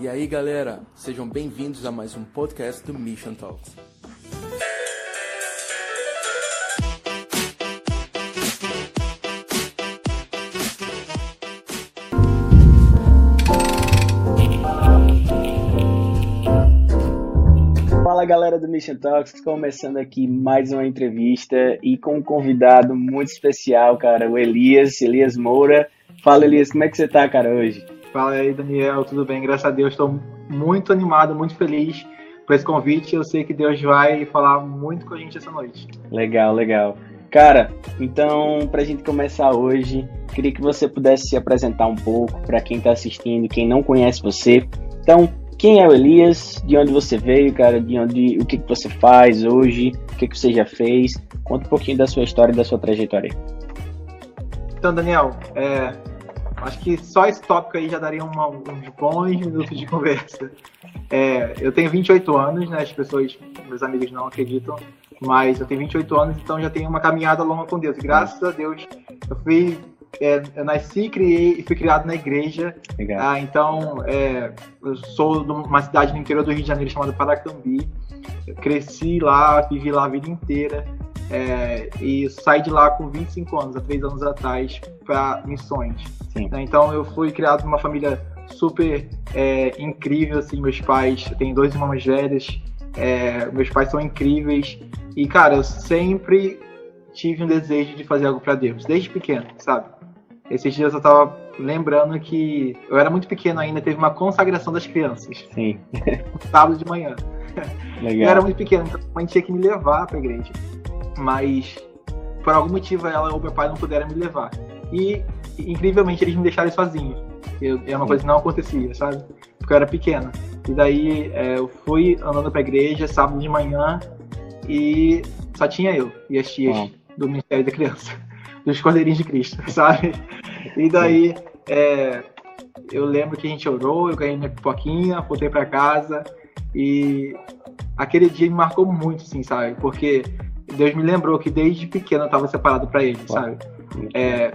E aí, galera, sejam bem-vindos a mais um podcast do Mission Talks. Fala galera do Mission Talks, começando aqui mais uma entrevista e com um convidado muito especial, cara, o Elias, Elias Moura. Fala Elias, como é que você tá, cara, hoje? Fala aí, Daniel, tudo bem? Graças a Deus, estou muito animado, muito feliz por esse convite. Eu sei que Deus vai falar muito com a gente essa noite. Legal, legal. Cara, então, para a gente começar hoje, queria que você pudesse se apresentar um pouco para quem está assistindo, quem não conhece você. Então, quem é o Elias? De onde você veio, cara? De onde, o que, que você faz hoje? O que, que você já fez? Conta um pouquinho da sua história e da sua trajetória. Então, Daniel, é, acho que só esse tópico aí já daria uma, uns bons minutos de conversa. É, eu tenho 28 anos, né? As pessoas, meus amigos não acreditam, mas eu tenho 28 anos, então já tenho uma caminhada longa com Deus. Graças a Deus, eu fui é, eu nasci criei, e fui criado na igreja. Ah, então, é, eu sou de uma cidade no interior do Rio de Janeiro chamada Paracambi. Eu cresci lá, vivi lá a vida inteira. É, e saí de lá com 25 anos, há três anos atrás, para missões. Né? Então, eu fui criado numa família super é, incrível. Assim, meus pais, tenho dois irmãos velhos. É, meus pais são incríveis. E, cara, eu sempre tive um desejo de fazer algo para Deus, desde pequeno, sabe? Esses dias eu tava lembrando que eu era muito pequeno ainda, teve uma consagração das crianças. Sim. sábado de manhã. Legal. Eu era muito pequeno, então a mãe tinha que me levar pra igreja. Mas por algum motivo ela ou meu pai não puderam me levar. E incrivelmente eles me deixaram sozinho. Eu, é uma coisa que não acontecia, sabe? Porque eu era pequeno. E daí é, eu fui andando pra igreja sábado de manhã e só tinha eu e as tias do Ministério da Criança dos Cordeirinhos de Cristo, sabe? E daí, é, eu lembro que a gente orou, eu ganhei minha pipoquinha, voltei para casa e aquele dia me marcou muito, assim, sabe? Porque Deus me lembrou que desde pequeno eu estava separado para Ele, sabe? É,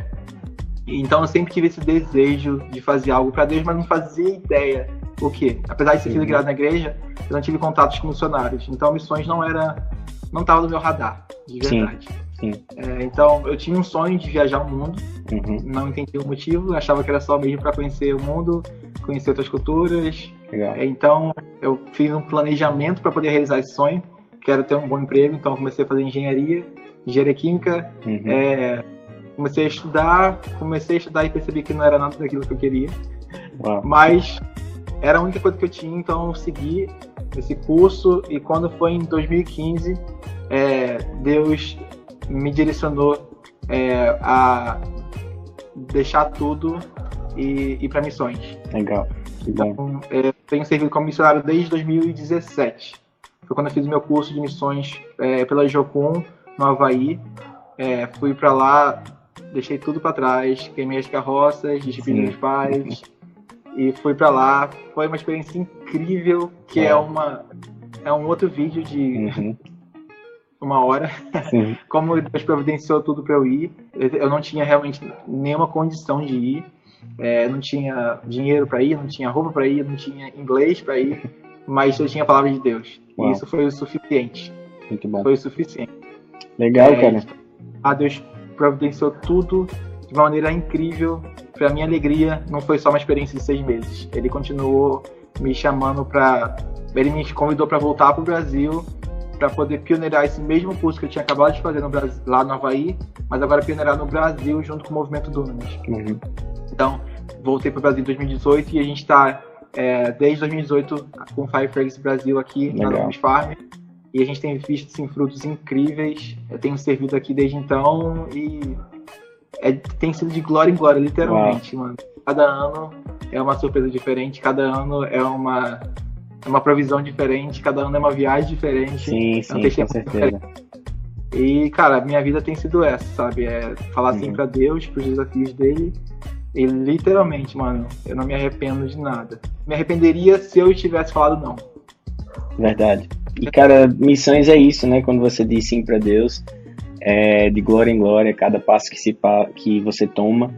então eu sempre tive esse desejo de fazer algo para Deus, mas não fazia ideia o quê? Apesar de ser filho criado na igreja, eu não tive contatos com missionários. Então missões não era, não estava no meu radar, de verdade. Sim. Sim. É, então, eu tinha um sonho de viajar o mundo, uhum. não entendia o motivo, achava que era só mesmo para conhecer o mundo, conhecer outras culturas. É, então, eu fiz um planejamento para poder realizar esse sonho. Quero ter um bom emprego, então comecei a fazer engenharia, engenharia química. Uhum. É, comecei a estudar, comecei a estudar e percebi que não era nada daquilo que eu queria. Uau. Mas era a única coisa que eu tinha, então eu segui esse curso e quando foi em 2015, é, Deus me direcionou é, a deixar tudo e ir para missões. Legal. Então, é, tenho servido como missionário desde 2017. Foi quando eu fiz meu curso de missões é, pela Jocum, no Havaí. É, fui para lá, deixei tudo para trás, queimei as carroças, despedi meus pais e fui para lá. Foi uma experiência incrível, que é, é uma é um outro vídeo de uhum uma hora, Sim. como Deus providenciou tudo para eu ir. Eu não tinha realmente nenhuma condição de ir, é, não tinha dinheiro para ir, não tinha roupa para ir, não tinha inglês para ir, mas eu tinha a palavra de Deus. Uau. E isso foi o suficiente. Muito bom. Foi o suficiente. Legal, é, cara. A Deus providenciou tudo de uma maneira incrível. Para minha alegria, não foi só uma experiência de seis meses. Ele continuou me chamando para. Ele me convidou para voltar para o Brasil para poder pioneirar esse mesmo curso que eu tinha acabado de fazer no Brasil, lá no Havaí, mas agora pioneirar no Brasil junto com o movimento Dunamis. Uhum. Então, voltei para o Brasil em 2018 e a gente está é, desde 2018 com o Brasil aqui Legal. na Dunamis Farm. E a gente tem visto assim, frutos incríveis. Eu tenho servido aqui desde então e é, tem sido de glória em glória, literalmente, Uau. mano. Cada ano é uma surpresa diferente, cada ano é uma é uma provisão diferente, cada ano é uma viagem diferente. Sim, sim, com certeza. Diferente. E, cara, minha vida tem sido essa, sabe? É falar assim uhum. pra Deus, pros desafios dele. E literalmente, mano, eu não me arrependo de nada. Me arrependeria se eu tivesse falado não. Verdade. E, cara, missões é isso, né? Quando você diz sim pra Deus, é de glória em glória, cada passo que, se, que você toma,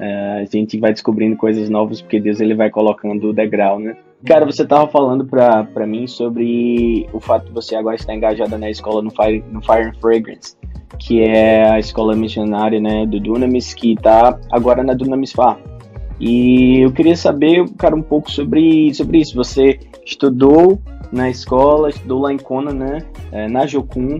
é, a gente vai descobrindo coisas novas, porque Deus ele vai colocando o degrau, né? Cara, você tava falando pra, pra mim sobre o fato de você agora estar engajada na escola no Fire, no Fire and Fragrance, que é a escola missionária né, do Dunamis, que tá agora na Dunamis Far. E eu queria saber, cara, um pouco sobre, sobre isso. Você estudou na escola, estudou lá em Kona, né, é, na Jokun,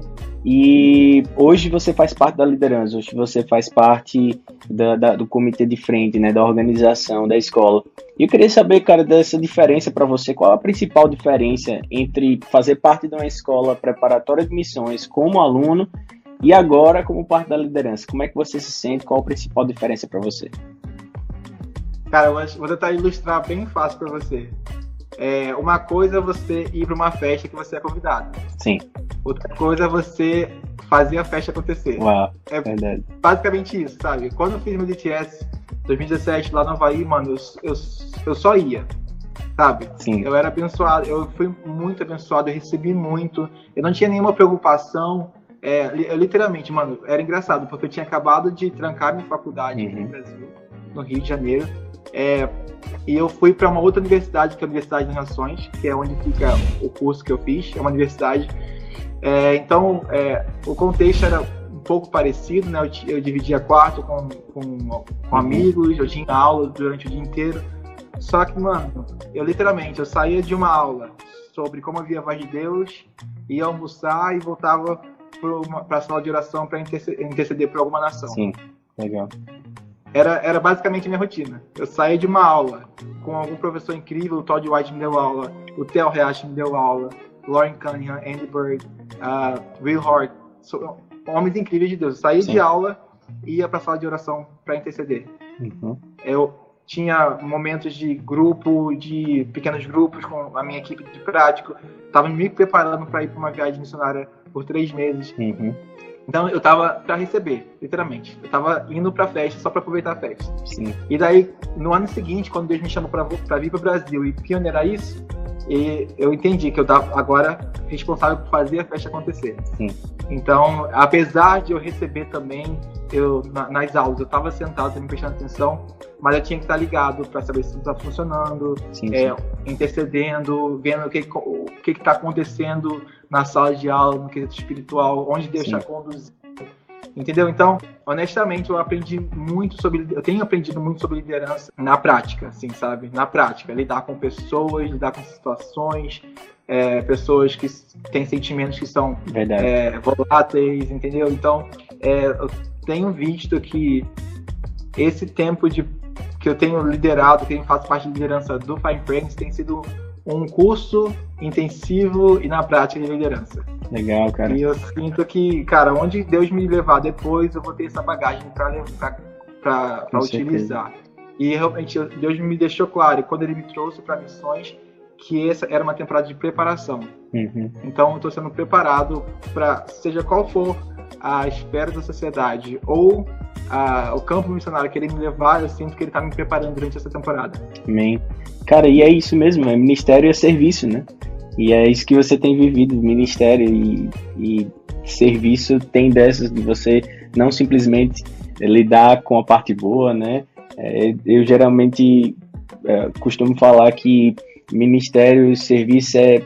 e hoje você faz parte da liderança, hoje você faz parte da, da, do comitê de frente, né, da organização da escola. E eu queria saber, cara, dessa diferença para você, qual a principal diferença entre fazer parte de uma escola preparatória de missões como aluno e agora como parte da liderança? Como é que você se sente? Qual a principal diferença para você? Cara, eu vou tentar ilustrar bem fácil para você. É, uma coisa é você ir para uma festa que você é convidado. Sim. Outra coisa é você fazer a festa acontecer. Uau, é verdade. basicamente isso, sabe? Quando eu fiz meu DTS 2017 lá no Havaí, mano, eu, eu, eu só ia, sabe? Sim. Eu era abençoado, eu fui muito abençoado, eu recebi muito, eu não tinha nenhuma preocupação. É, eu, literalmente, mano, era engraçado, porque eu tinha acabado de trancar minha faculdade uhum. no Brasil, no Rio de Janeiro. É, e eu fui para uma outra universidade, que é a Universidade das Nações, que é onde fica o curso que eu fiz. É uma universidade. É, então, é, o contexto era um pouco parecido, né? Eu, eu dividia quarto com, com, com uhum. amigos, eu tinha aula durante o dia inteiro. Só que, mano, eu literalmente, eu saía de uma aula sobre como havia a voz de Deus, ia almoçar e voltava para a sala de oração para interceder, interceder por alguma nação. Sim, legal era, era basicamente a minha rotina. Eu saía de uma aula com algum professor incrível, o Todd White me deu aula, o Theo React me deu aula, Lauren Cunningham, Andy Bird, uh, Will Hart, so, homens incríveis de Deus. Eu saía Sim. de aula e ia para a sala de oração para interceder. Uhum. Eu tinha momentos de grupo, de pequenos grupos com a minha equipe de prático. Estava me preparando para ir para uma viagem missionária por três meses. Uhum. Então eu tava para receber, literalmente. Eu tava indo pra festa só para aproveitar a festa. Sim. E daí, no ano seguinte, quando Deus me chamou para vir pro Brasil e pioneirar isso, e eu entendi que eu tava agora responsável por fazer a festa acontecer. Sim. Então, apesar de eu receber também, eu na, nas aulas eu estava sentado, me prestando atenção, mas eu tinha que estar ligado para saber se está funcionando, sim, é, intercedendo, vendo o que o que está acontecendo na sala de aula, no quesito espiritual, onde Deus está conduzindo. Entendeu? Então, honestamente, eu aprendi muito sobre. Eu tenho aprendido muito sobre liderança na prática, assim, sabe? Na prática. Lidar com pessoas, lidar com situações, é, pessoas que têm sentimentos que são é, voláteis, entendeu? Então, é, eu tenho visto que esse tempo de que eu tenho liderado, que eu faço parte de liderança do Fine Friends, tem sido um curso intensivo e na prática de liderança. Legal, cara. E eu sinto que, cara, onde Deus me levar depois, eu vou ter essa bagagem para utilizar. E realmente Deus me deixou claro, quando Ele me trouxe para missões, que essa era uma temporada de preparação. Uhum. Então, eu estou sendo preparado para, seja qual for a esfera da sociedade ou a, o campo missionário que ele me levar, eu sinto que ele está me preparando durante essa temporada. Amém. Cara, e é isso mesmo, é ministério e é serviço, né? E é isso que você tem vivido, ministério e, e serviço tem dessas de você não simplesmente lidar com a parte boa, né? É, eu geralmente é, costumo falar que ministério e serviço é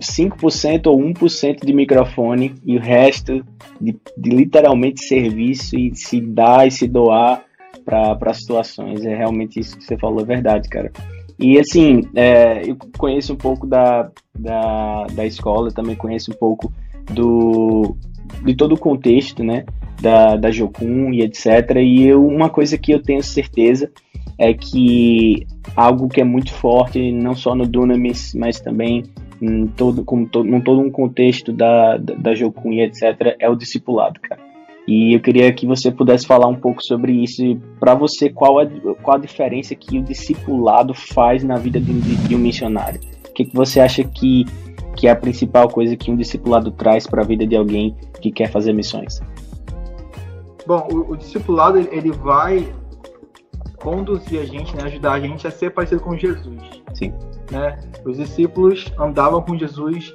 5% ou 1% de microfone e o resto de, de, literalmente serviço e se dar e se doar para situações. É realmente isso que você falou, é verdade, cara. E assim, é, eu conheço um pouco da, da, da escola, também conheço um pouco do, de todo o contexto, né? Da, da Jocum e etc. E eu, uma coisa que eu tenho certeza é que algo que é muito forte, não só no Dunamis, mas também em todo, como todo, em todo um contexto da, da, da Jocum e etc., é o discipulado, cara. E eu queria que você pudesse falar um pouco sobre isso. Para você, qual, é, qual a diferença que o discipulado faz na vida de, de um missionário? O que, que você acha que, que é a principal coisa que um discipulado traz para a vida de alguém que quer fazer missões? Bom, o, o discipulado ele vai conduzir a gente, né, ajudar a gente a ser parecido com Jesus. Sim. Né? Os discípulos andavam com Jesus,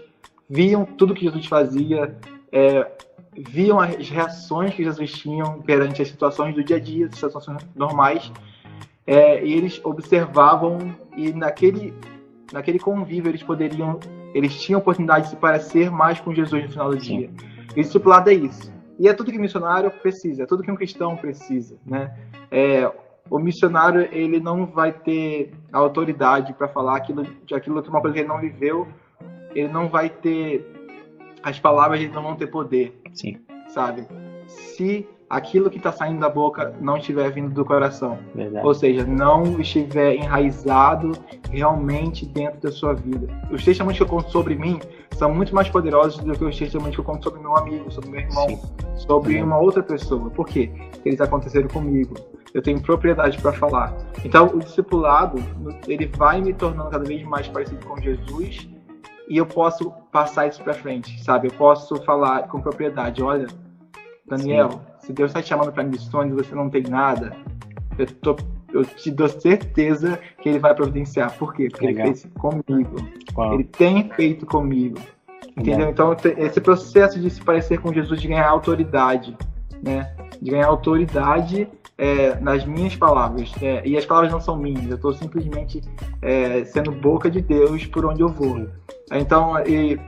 viam tudo que Jesus fazia, é, viam as reações que Jesus tinha perante as situações do dia a dia, situações normais, é, e eles observavam e naquele naquele convívio eles poderiam, eles tinham a oportunidade de se parecer mais com Jesus no final do Sim. dia. E o discipulado é isso. E é tudo que missionário precisa, é tudo que um cristão precisa, né? É, o missionário ele não vai ter autoridade para falar aquilo de aquilo que uma coisa que ele não viveu, ele não vai ter as palavras ele não vão ter poder. Sim. Sabe? Se aquilo que está saindo da boca não estiver vindo do coração. Verdade. Ou seja, não estiver enraizado realmente dentro da sua vida. Os testemunhos que eu conto sobre mim são muito mais poderosos do que os testemunhos que eu conto sobre meu amigo, sobre meu irmão, Sim. sobre uma outra pessoa. Por quê? Porque eles aconteceram comigo. Eu tenho propriedade para falar. Então, o discipulado, ele vai me tornando cada vez mais parecido com Jesus e eu posso passar isso para frente, sabe? Eu posso falar com propriedade, olha, Daniel, Sim. Se Deus está te chamando para missões e você não tem nada, eu, tô, eu te dou certeza que Ele vai providenciar. Por quê? Porque Legal. Ele fez comigo. Uau. Ele tem feito comigo. Entendeu? Então, esse processo de se parecer com Jesus, de ganhar autoridade, né? De ganhar autoridade é, nas minhas palavras. É, e as palavras não são minhas, eu estou simplesmente é, sendo boca de Deus por onde eu vou. Então, e,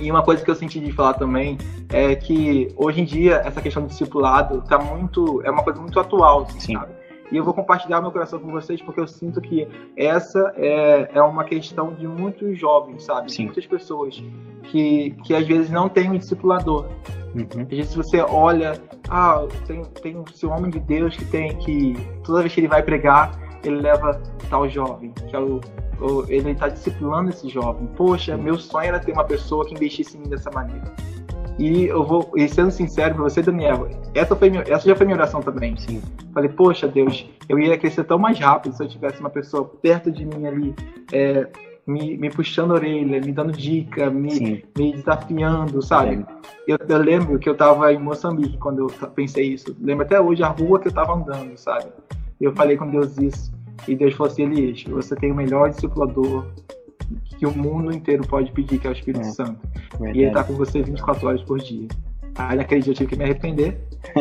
e uma coisa que eu senti de falar também é que hoje em dia essa questão do discipulado tá muito, é uma coisa muito atual, assim, sabe? E eu vou compartilhar meu coração com vocês porque eu sinto que essa é, é uma questão de muitos jovens, sabe? Sim. Muitas pessoas que, que às vezes não têm um discipulador. Uhum. Às vezes você olha, ah, tem, tem esse homem de Deus que tem que toda vez que ele vai pregar, ele leva tal jovem, que é o ele está disciplinando esse jovem. Poxa, meu sonho era ter uma pessoa que investisse em mim dessa maneira. E eu vou, e sendo sincero para você, Daniel, essa, foi minha, essa já foi minha oração também. Sim. Falei, poxa, Deus, eu ia crescer tão mais rápido se eu tivesse uma pessoa perto de mim ali, é, me, me puxando a orelha, me dando dica, me, me desafiando, sabe? Eu, eu, lembro que eu estava em Moçambique quando eu pensei isso. Lembro até hoje a rua que eu estava andando, sabe? Eu falei com Deus isso. E Deus falou assim, Elias, você tem o melhor discipulador que o mundo inteiro pode pedir, que é o Espírito é, Santo. Verdade. E ele está com você 24 horas por dia. Aí naquele dia eu tive que me arrepender,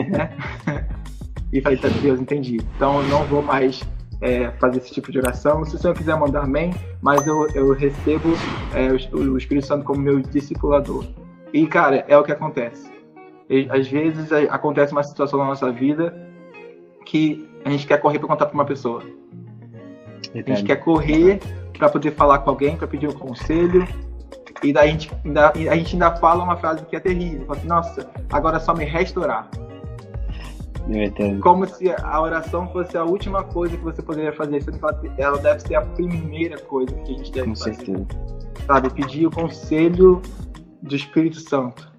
né? e falei, tá, Deus, entendi. Então eu não vou mais é, fazer esse tipo de oração. Se o Senhor quiser mandar amém, mas eu, eu recebo é, o, o, Espírito Santo como meu discipulador. E, cara, é o que acontece. E, às vezes acontece uma situação na nossa vida que a gente quer correr para contar para uma pessoa. A gente quer correr para poder falar com alguém, para pedir um conselho. E daí a gente, ainda, a gente ainda fala uma frase que é terrível. Fala assim, Nossa, agora só me restaurar. Como se a oração fosse a última coisa que você poderia fazer. Ela deve ser a primeira coisa que a gente deve com fazer. Certeza. Sabe? Pedir o conselho do Espírito Santo.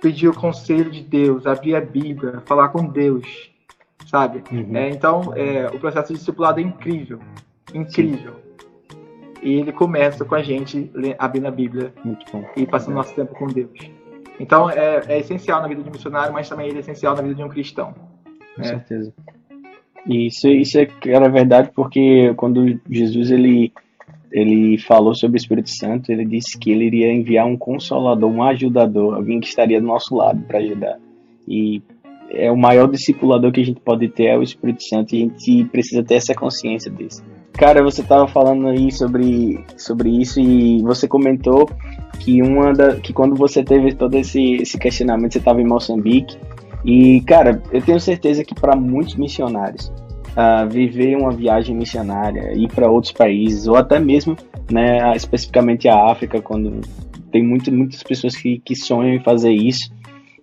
Pedir o conselho de Deus, abrir a Bíblia, falar com Deus. Sabe? Uhum. É, então, é, o processo de discipulado é incrível incrível. Sim. E ele começa com a gente abrindo a Bíblia e passando nosso tempo com Deus. Então é, é, essencial na vida de um missionário, mas também ele é essencial na vida de um cristão. Com né? certeza. E isso, isso é, era verdade porque quando Jesus ele, ele falou sobre o Espírito Santo, ele disse que ele iria enviar um consolador, um ajudador, alguém que estaria do nosso lado para ajudar. E é o maior discipulador que a gente pode ter é o Espírito Santo e a gente precisa ter essa consciência disso. Cara, você estava falando aí sobre, sobre isso e você comentou que uma da, que quando você teve todo esse, esse questionamento, você estava em Moçambique. E, cara, eu tenho certeza que para muitos missionários, uh, viver uma viagem missionária, ir para outros países, ou até mesmo, né, especificamente a África, quando tem muito, muitas pessoas que, que sonham em fazer isso.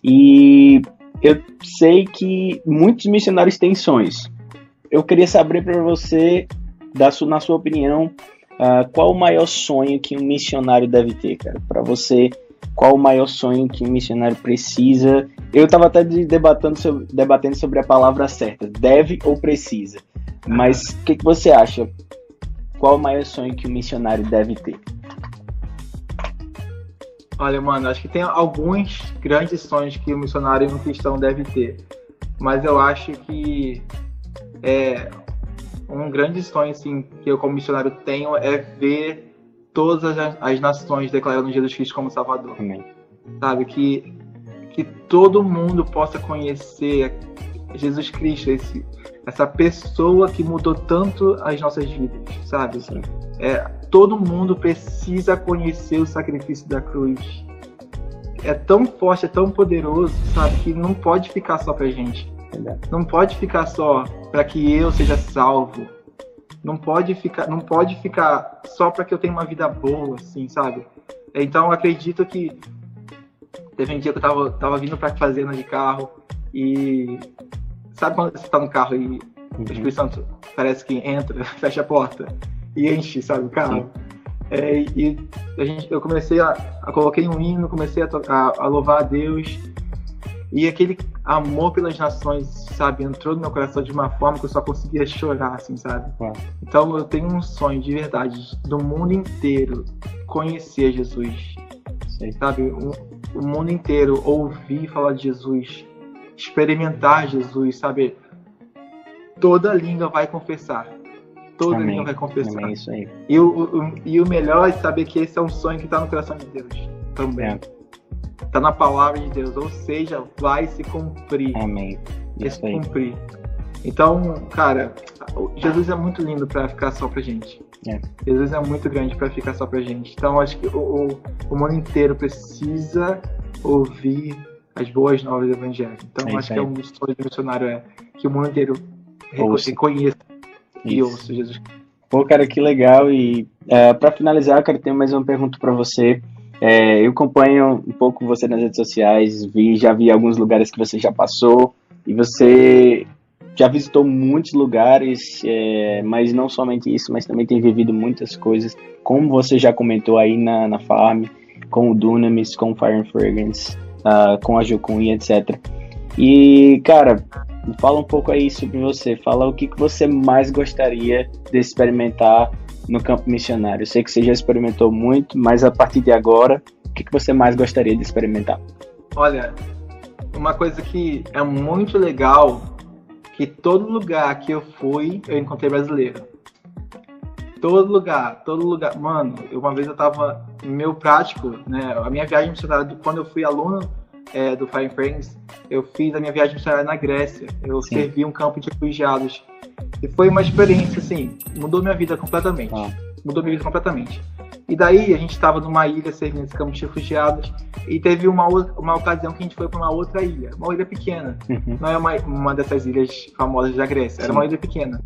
E eu sei que muitos missionários têm sonhos. Eu queria saber para você da na sua opinião, uh, qual o maior sonho que um missionário deve ter, cara? Para você, qual o maior sonho que um missionário precisa? Eu estava até debatendo sobre, debatendo sobre a palavra certa, deve ou precisa. Mas o que, que você acha? Qual o maior sonho que um missionário deve ter? Olha, mano, acho que tem alguns grandes sonhos que o missionário e um cristão deve ter. Mas eu acho que é, um grande sonho assim, que eu como missionário tenho é ver todas as, as nações declarando Jesus Cristo como Salvador. Amém. Sabe que que todo mundo possa conhecer Jesus Cristo, esse, essa pessoa que mudou tanto as nossas vidas, sabe? É, todo mundo precisa conhecer o sacrifício da cruz. É tão forte, é tão poderoso, sabe? Que não pode ficar só pra gente. Não pode ficar só para que eu seja salvo. Não pode ficar, não pode ficar só para que eu tenha uma vida boa, assim, sabe? Então eu acredito que teve um dia que eu tava, tava vindo para fazenda de carro e sabe quando você tá no carro e uhum. o Espírito Santo parece que entra, fecha a porta e enche, sabe, o carro. É, e a gente, eu comecei a, a coloquei um hino, comecei a, a, a louvar a Deus e aquele amor pelas nações, sabe, entrou no meu coração de uma forma que eu só conseguia chorar, assim, sabe? Então eu tenho um sonho de verdade do mundo inteiro conhecer Jesus, Sim. sabe? O, o mundo inteiro ouvir falar de Jesus, experimentar Jesus, sabe? Toda língua vai confessar. Toda Amém. língua vai confessar. Amém, isso aí. E, o, o, e o melhor é saber que esse é um sonho que está no coração de Deus também. É. Tá na palavra de Deus, ou seja, vai se cumprir. Amém. Vai se cumprir. Então, cara, Jesus é muito lindo para ficar só pra gente. É. Jesus é muito grande para ficar só pra gente. Então, acho que o, o, o, mundo inteiro precisa ouvir as boas novas do Evangelho. Então, é acho que é um dos sonhos do missionário é que o mundo inteiro reconheça ouça Jesus. Pô, cara, que legal. E é, para finalizar, eu quero ter mais uma pergunta para você. É, eu acompanho um pouco você nas redes sociais, vi, já vi alguns lugares que você já passou e você já visitou muitos lugares, é, mas não somente isso, mas também tem vivido muitas coisas, como você já comentou aí na, na Farm, com o Dunamis, com o Fire and Fragrance, uh, com a Jocum e etc. E, cara, fala um pouco aí sobre você, fala o que, que você mais gostaria de experimentar no campo missionário? Eu sei que você já experimentou muito, mas a partir de agora, o que, que você mais gostaria de experimentar? Olha, uma coisa que é muito legal, que todo lugar que eu fui, eu encontrei brasileiro. Todo lugar, todo lugar. Mano, uma vez eu tava meu prático, né? A minha viagem missionária, quando eu fui aluno é, do Fire Friends, eu fiz a minha viagem missionária na Grécia. Eu Sim. servi um campo de refugiados e foi uma experiência, assim, mudou minha vida completamente. Ah. Mudou minha vida completamente. E daí a gente estava numa ilha servindo esse campo de refugiados e teve uma, uma ocasião que a gente foi para uma outra ilha, uma ilha pequena. Uhum. Não é uma, uma dessas ilhas famosas da Grécia, Sim. era uma ilha pequena.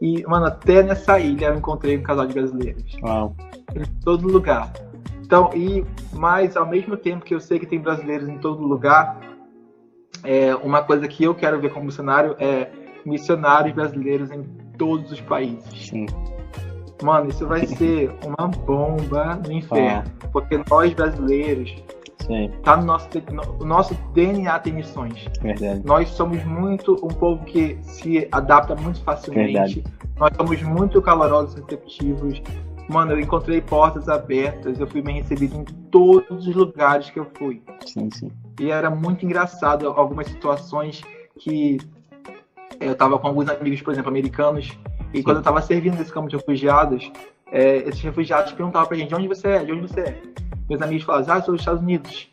E, mano, até nessa ilha eu encontrei um casal de brasileiros. Uau. Em todo lugar. Então, e mas ao mesmo tempo que eu sei que tem brasileiros em todo lugar, é, uma coisa que eu quero ver como missionário é missionários brasileiros em todos os países. Sim. Mano, isso vai ser uma bomba no inferno. Ah. Porque nós brasileiros, Sim. tá no nosso, no, o nosso DNA tem missões. Verdade. Nós somos muito um povo que se adapta muito facilmente. Verdade. Nós somos muito calorosos, receptivos. Mano, eu encontrei portas abertas, eu fui bem recebido em todos os lugares que eu fui. Sim, sim. E era muito engraçado algumas situações que eu estava com alguns amigos, por exemplo, americanos, e Sim. quando eu estava servindo nesse campo de refugiados, é, esses refugiados perguntavam pra gente, de onde você é? De onde você é? Meus amigos falavam, ah, sou dos Estados Unidos.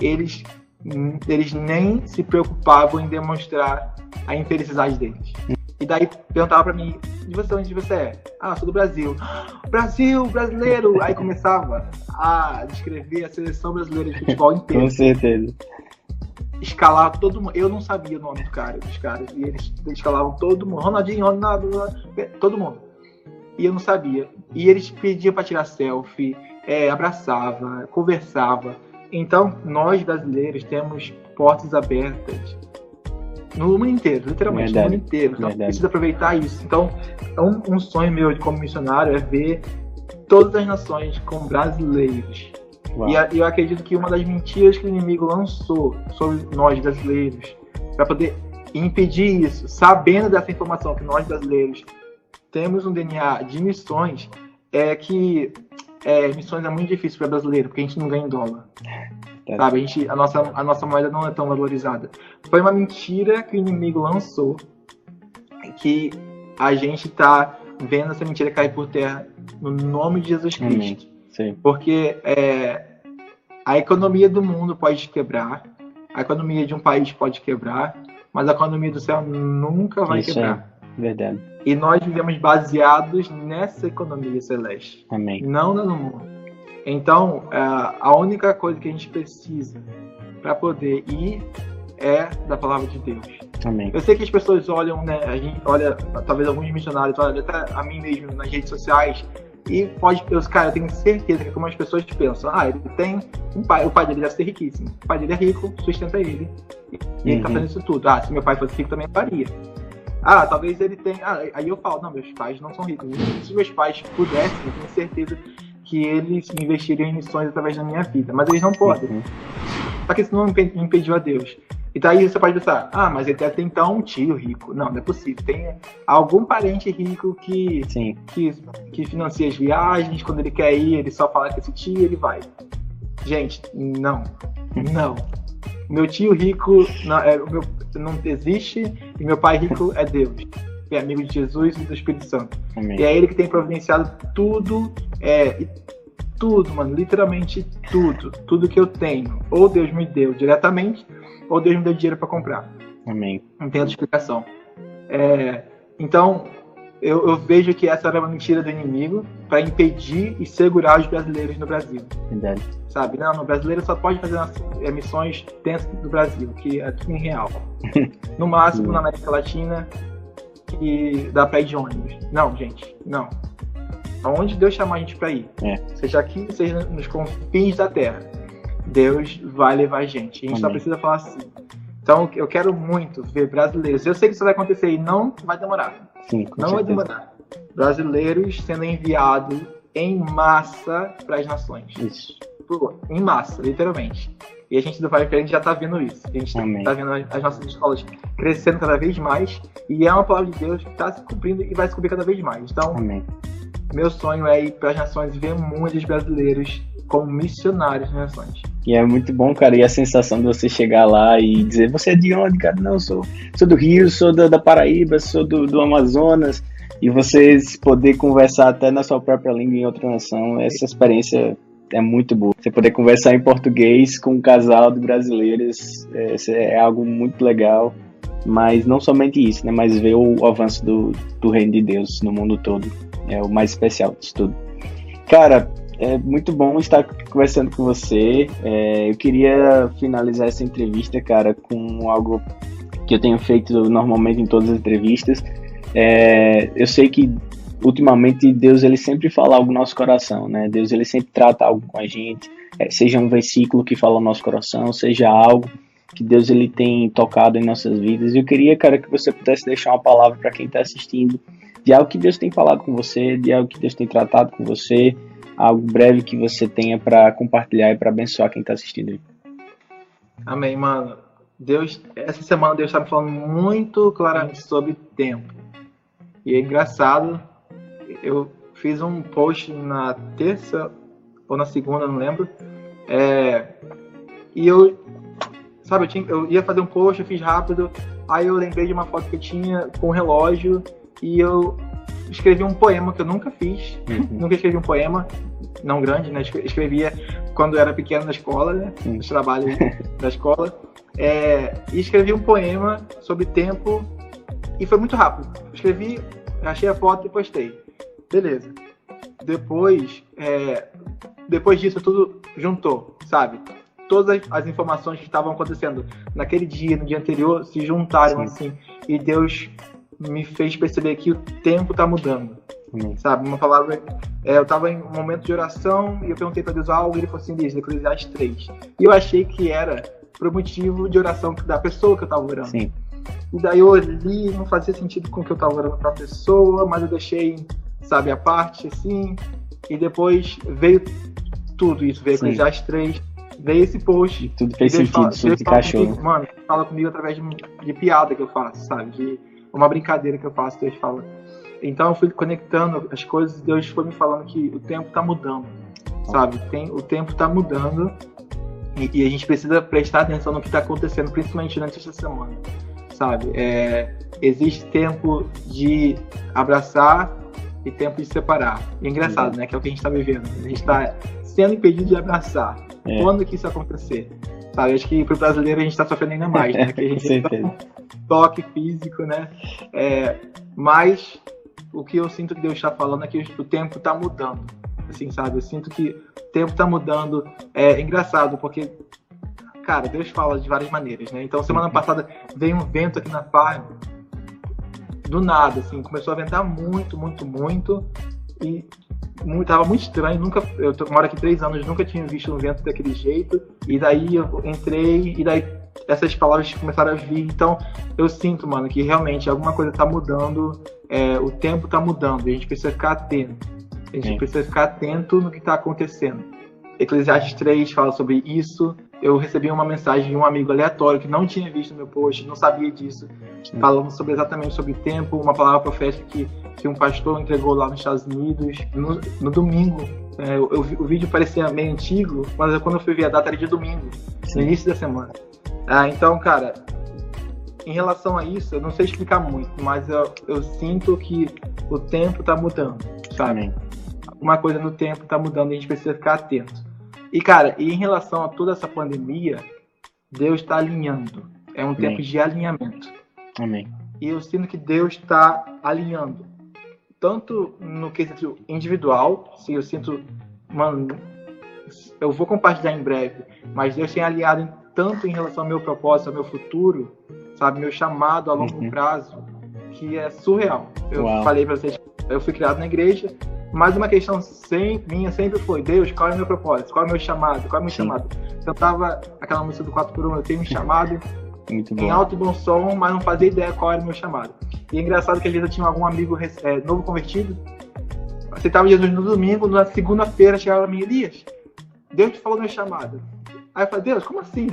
Eles, eles nem se preocupavam em demonstrar a infelicidade deles. E daí perguntava pra mim, de você, onde você é? Ah, sou do Brasil. Brasil, brasileiro! Aí começava a descrever a seleção brasileira de futebol inteira. Com certeza escalava todo mundo. Eu não sabia o nome do cara, dos caras. E eles, eles escalavam todo mundo. Ronaldinho, Ronaldo, todo mundo. E eu não sabia. E eles pediam para tirar selfie, é, abraçava, conversava. Então, nós brasileiros temos portas abertas no mundo inteiro, literalmente, Verdade. no mundo inteiro. Então, Verdade. precisa aproveitar isso. Então, é um, um sonho meu como missionário é ver todas as nações como brasileiros e a, eu acredito que uma das mentiras que o inimigo lançou sobre nós brasileiros, para poder impedir isso, sabendo dessa informação que nós brasileiros temos um DNA de missões, é que é, missões é muito difícil para brasileiro, porque a gente não ganha em dólar. É. Sabe, a, gente, a, nossa, a nossa moeda não é tão valorizada. Foi uma mentira que o inimigo lançou, que a gente está vendo essa mentira cair por terra no nome de Jesus Cristo. Sim. Porque é, a economia do mundo pode quebrar, a economia de um país pode quebrar, mas a economia do céu nunca vai Isso quebrar. é verdade. E nós vivemos baseados nessa economia celeste, Amém. não na do mundo. Então, é, a única coisa que a gente precisa para poder ir é da palavra de Deus. Amém. Eu sei que as pessoas olham, né? A gente olha, talvez alguns missionários, olha até a mim mesmo nas redes sociais e pode, eu, cara, eu tenho certeza que como as pessoas pensam, ah, ele tem um pai, o pai dele deve ser riquíssimo, o pai dele é rico, sustenta ele e ele tá Uhum. fazendo isso tudo. Ah, se meu pai fosse rico também faria. Ah, talvez ele tenha. Ah, aí eu falo, não, meus pais não são ricos. Se meus pais pudessem, eu tenho certeza que eles investiriam em missões através da minha vida, mas eles não podem. Uhum. Só que isso não impe- impediu a Deus. Então aí você pode pensar, ah, mas ele deve ter então um tio rico. Não, não é possível. Tem algum parente rico que, Sim. que, que financia as viagens, quando ele quer ir, ele só fala com esse tio e ele vai. Gente, não. Não. Meu tio rico não, é, meu, não existe e meu pai rico é Deus. Que é amigo de Jesus e do Espírito Santo. Amém. E é ele que tem providenciado tudo, é, tudo, mano, literalmente tudo, tudo que eu tenho. Ou Deus me deu diretamente, ou Deus me deu dinheiro para comprar. Amém. Não tem outra explicação. É, então, eu, eu vejo que essa era uma mentira do inimigo para impedir e segurar os brasileiros no Brasil. Verdade. Sabe? Não, no brasileiro só pode fazer missões dentro do Brasil, que é tudo em real. No máximo na América Latina, que dá pra ir de ônibus. Não, gente, não. Aonde Deus chamar a gente pra ir, É. seja aqui, seja nos confins da terra, Deus vai levar a gente. A gente só Amém. precisa falar assim. Então, eu quero muito ver brasileiros. Eu sei que isso vai acontecer e não vai demorar. Sim, Não vai certeza. demorar. Brasileiros sendo enviados em massa para as nações Isso. pô, em massa, literalmente. E a gente do Vai a gente já tá vendo isso. A gente Amém. tá vendo as nossas escolas crescendo cada vez mais. E é uma palavra de Deus que tá se cumprindo e vai se cumprir cada vez mais. Então, Amém. meu sonho é ir para as nações e ver muitos brasileiros como missionários nas nações. E é muito bom, cara. E a sensação de você chegar lá e dizer, você é de onde, cara? Não, eu sou, sou do Rio, sou da, da Paraíba, sou do, do Amazonas. E vocês poder conversar até na sua própria língua em outra nação, essa experiência é muito boa. Você poder conversar em português com um casal de brasileiros é, é algo muito legal. Mas não somente isso, né? Mas ver o avanço do, do reino de Deus no mundo todo. É o mais especial disso tudo. Cara, é muito bom estar conversando com você. É, eu queria finalizar essa entrevista, cara, com algo que eu tenho feito normalmente em todas as entrevistas. É, eu sei que ultimamente Deus ele sempre fala algo no nosso coração, né? Deus ele sempre trata algo com a gente, é, seja um versículo que fala no nosso coração, seja algo que Deus ele tem tocado em nossas vidas. Eu queria, cara, que você pudesse deixar uma palavra para quem está assistindo de algo que Deus tem falado com você, de algo que Deus tem tratado com você, algo breve que você tenha para compartilhar e para abençoar quem está assistindo. Amém, mano. Deus, essa semana Deus está me falando muito claramente sobre tempo. E é engraçado, eu fiz um post na terça ou na segunda, não lembro. É, e eu, sabe, eu, tinha- eu ia fazer um post, eu fiz rápido. Aí eu lembrei de uma foto que eu tinha com um relógio e eu escrevi um poema que eu nunca fiz. Nunca escrevi um poema, não grande, né? Escre- Escrevia quando eu era pequeno na escola, né? Sim. Nos trabalhos da escola. É, e escrevi um poema sobre tempo e foi muito rápido. Escrevi, achei a foto e postei. Beleza. Depois, é, depois disso tudo juntou, sabe? Todas as, as informações que estavam acontecendo naquele dia, no dia anterior, se juntaram Sim. assim. E Deus me fez perceber que o tempo tá mudando Amém. sabe? Uma palavra. é, eu estava em um momento de oração e eu perguntei para Deus algo e ele falou assim: diz, Eclesiastes 3. E eu achei que era pro motivo de oração da pessoa que eu estava orando. Sim, E daí eu li, não fazia sentido com o que eu estava orando para a pessoa, mas eu deixei, sabe, a parte assim. E depois veio tudo isso: veio Sim. Eclesiastes 3, veio esse post. tudo fez E sentido, fala- tudo se encaixou. comigo, Mano, fala comigo através de, de piada que eu faço, sabe? De uma brincadeira que eu faço, Deus fala. Então eu fui conectando as coisas e Deus foi me falando que o tempo tá mudando, sabe? Tem, o tempo tá mudando e, e a gente precisa prestar atenção no que tá acontecendo, principalmente durante essa semana, sabe? É, existe tempo de abraçar e tempo de separar. E é engraçado, né? Que é o que a gente tá vivendo. A gente tá sendo impedido de abraçar. É. Quando que isso acontecer? sabe? Acho que pro brasileiro a gente está sofrendo ainda mais, né? Que a gente um toque físico, né? É, mas o que eu sinto que Deus está falando é que o tempo está mudando, assim, sabe? Eu sinto que o tempo está mudando. É engraçado, porque, cara, Deus fala de várias maneiras, né? Então, semana passada veio um vento aqui na farm, do nada, assim, começou a ventar muito, muito, muito, e muito, tava muito estranho, nunca, eu tô, moro aqui três anos, nunca tinha visto um vento daquele jeito, e daí eu entrei, e daí essas palavras começaram a vir, então eu sinto, mano, que realmente alguma coisa tá mudando, é, o tempo tá mudando, e a gente precisa ficar atento, a gente Sim. precisa ficar atento no que tá acontecendo. Eclesiastes 3 fala sobre isso, eu recebi uma mensagem de um amigo aleatório que não tinha visto meu post, não sabia disso, Sim. falando sobre exatamente sobre tempo, uma palavra profética que, que um pastor entregou lá nos Estados Unidos no, no domingo. É, eu- eu o vídeo parecia meio antigo, mas quando eu fui ver a data era de domingo, no início da semana. Ah, então, cara, em relação a isso, eu não sei explicar muito, mas eu, eu sinto que o tempo tá mudando, sabe? Alguma coisa no tempo tá mudando e a gente precisa ficar atento. E, cara, e em relação a toda essa pandemia, Deus está alinhando. É um tempo Amém. de alinhamento. Amém. E eu sinto que Deus está alinhando. Tanto no quesito individual, se eu sinto, mano, eu vou compartilhar em breve, mas Deus tem alinhado em- tanto em relação ao meu propósito, ao meu futuro, sabe, meu chamado a longo Uhum. prazo, que é surreal. Eu Uau. falei pra vocês, eu fui criado na igreja, mas uma questão sem, minha sempre foi, Deus, qual é o meu propósito? Qual é o meu chamado? Qual é o meu Sim. chamado? Eu tava aquela música do 4 por 1, eu tenho um chamado, em alto e bom som, mas não fazia ideia qual era o meu chamado. E é engraçado que às vezes eu tinha algum amigo é, novo convertido, aceitava Jesus no domingo, na segunda-feira chegava a mim, Elias, Deus te falou meu chamado. Aí eu falei, Deus, como assim?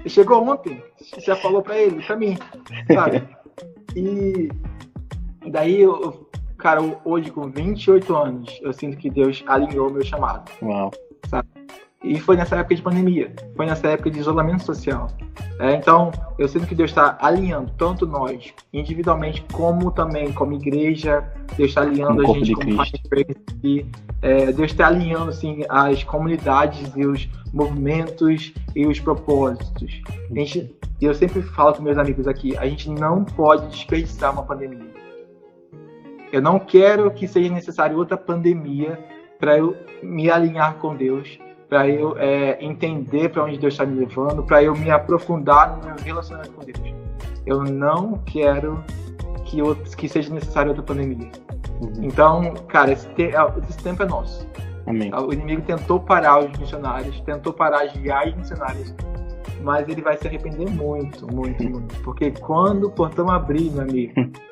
Ele chegou ontem, você já falou pra ele, pra mim, sabe? E daí, eu- cara, hoje com 28 anos, eu sinto que Deus alinhou o meu chamado. Uau. E foi nessa época de pandemia, foi nessa época de isolamento social. É, então, eu sinto que Deus está alinhando tanto nós, individualmente, como também como igreja. Deus está alinhando Como a gente como Praise, e é, Deus está alinhando assim, as comunidades e os movimentos e os propósitos. A gente, eu sempre falo com meus amigos aqui, a gente não pode desperdiçar uma pandemia. Eu não quero que seja necessário outra pandemia para eu me alinhar com Deus, para eu é, entender para onde Deus está me levando, para eu me aprofundar no meu relacionamento com Deus. Eu não quero que, que seja necessário outra pandemia. Uhum. Então, cara, esse, te, esse tempo é nosso. Amém. O inimigo tentou parar os missionários, tentou parar as viagens missionárias, mas ele vai se arrepender muito, muito, muito. Porque quando o portão abrir, meu amigo,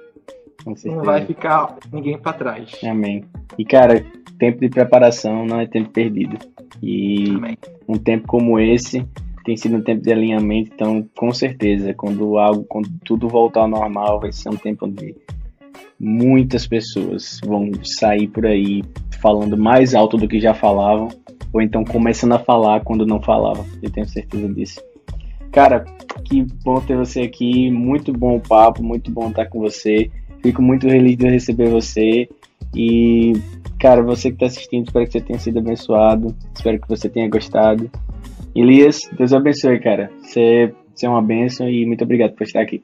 não vai ficar ninguém para trás. Amém. E, cara, tempo de preparação não é tempo perdido. E Amém. um tempo como esse tem sido um tempo de alinhamento, então, com certeza, quando algo, quando tudo voltar ao normal, vai ser um tempo onde muitas pessoas vão sair por aí falando mais alto do que já falavam, ou então começando a falar quando não falavam. Eu tenho certeza disso. Cara, que bom ter você aqui, muito bom o papo, muito bom estar com você. Fico muito feliz de receber você e Cara, você que está assistindo, espero que você tenha sido abençoado. Espero que você tenha gostado. Elias, Deus abençoe, cara. Você, você é uma bênção e muito obrigado por estar aqui.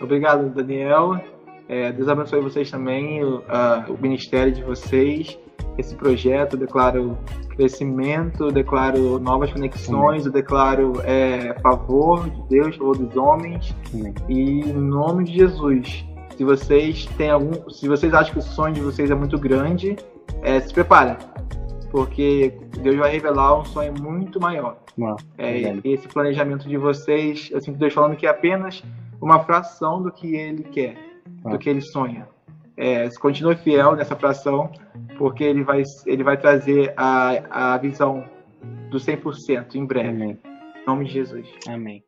Obrigado, Daniel. É, Deus abençoe vocês também, o, a- o ministério de vocês, esse projeto. Eu declaro crescimento, eu declaro novas conexões, eu declaro é, favor de Deus, favor dos homens. Amém. E em nome de Jesus, se vocês têm algum, se vocês acham que o sonho de vocês é muito grande, é, se preparem, porque Deus vai revelar um sonho muito maior. É, verdade. esse planejamento de vocês, eu sinto Deus falando que é apenas uma fração do que Ele quer, Ah. do que Ele sonha. É, continue fiel nessa fração, porque Ele vai, ele vai trazer a, a visão do 100% em breve, Amém. em nome de Jesus. Amém.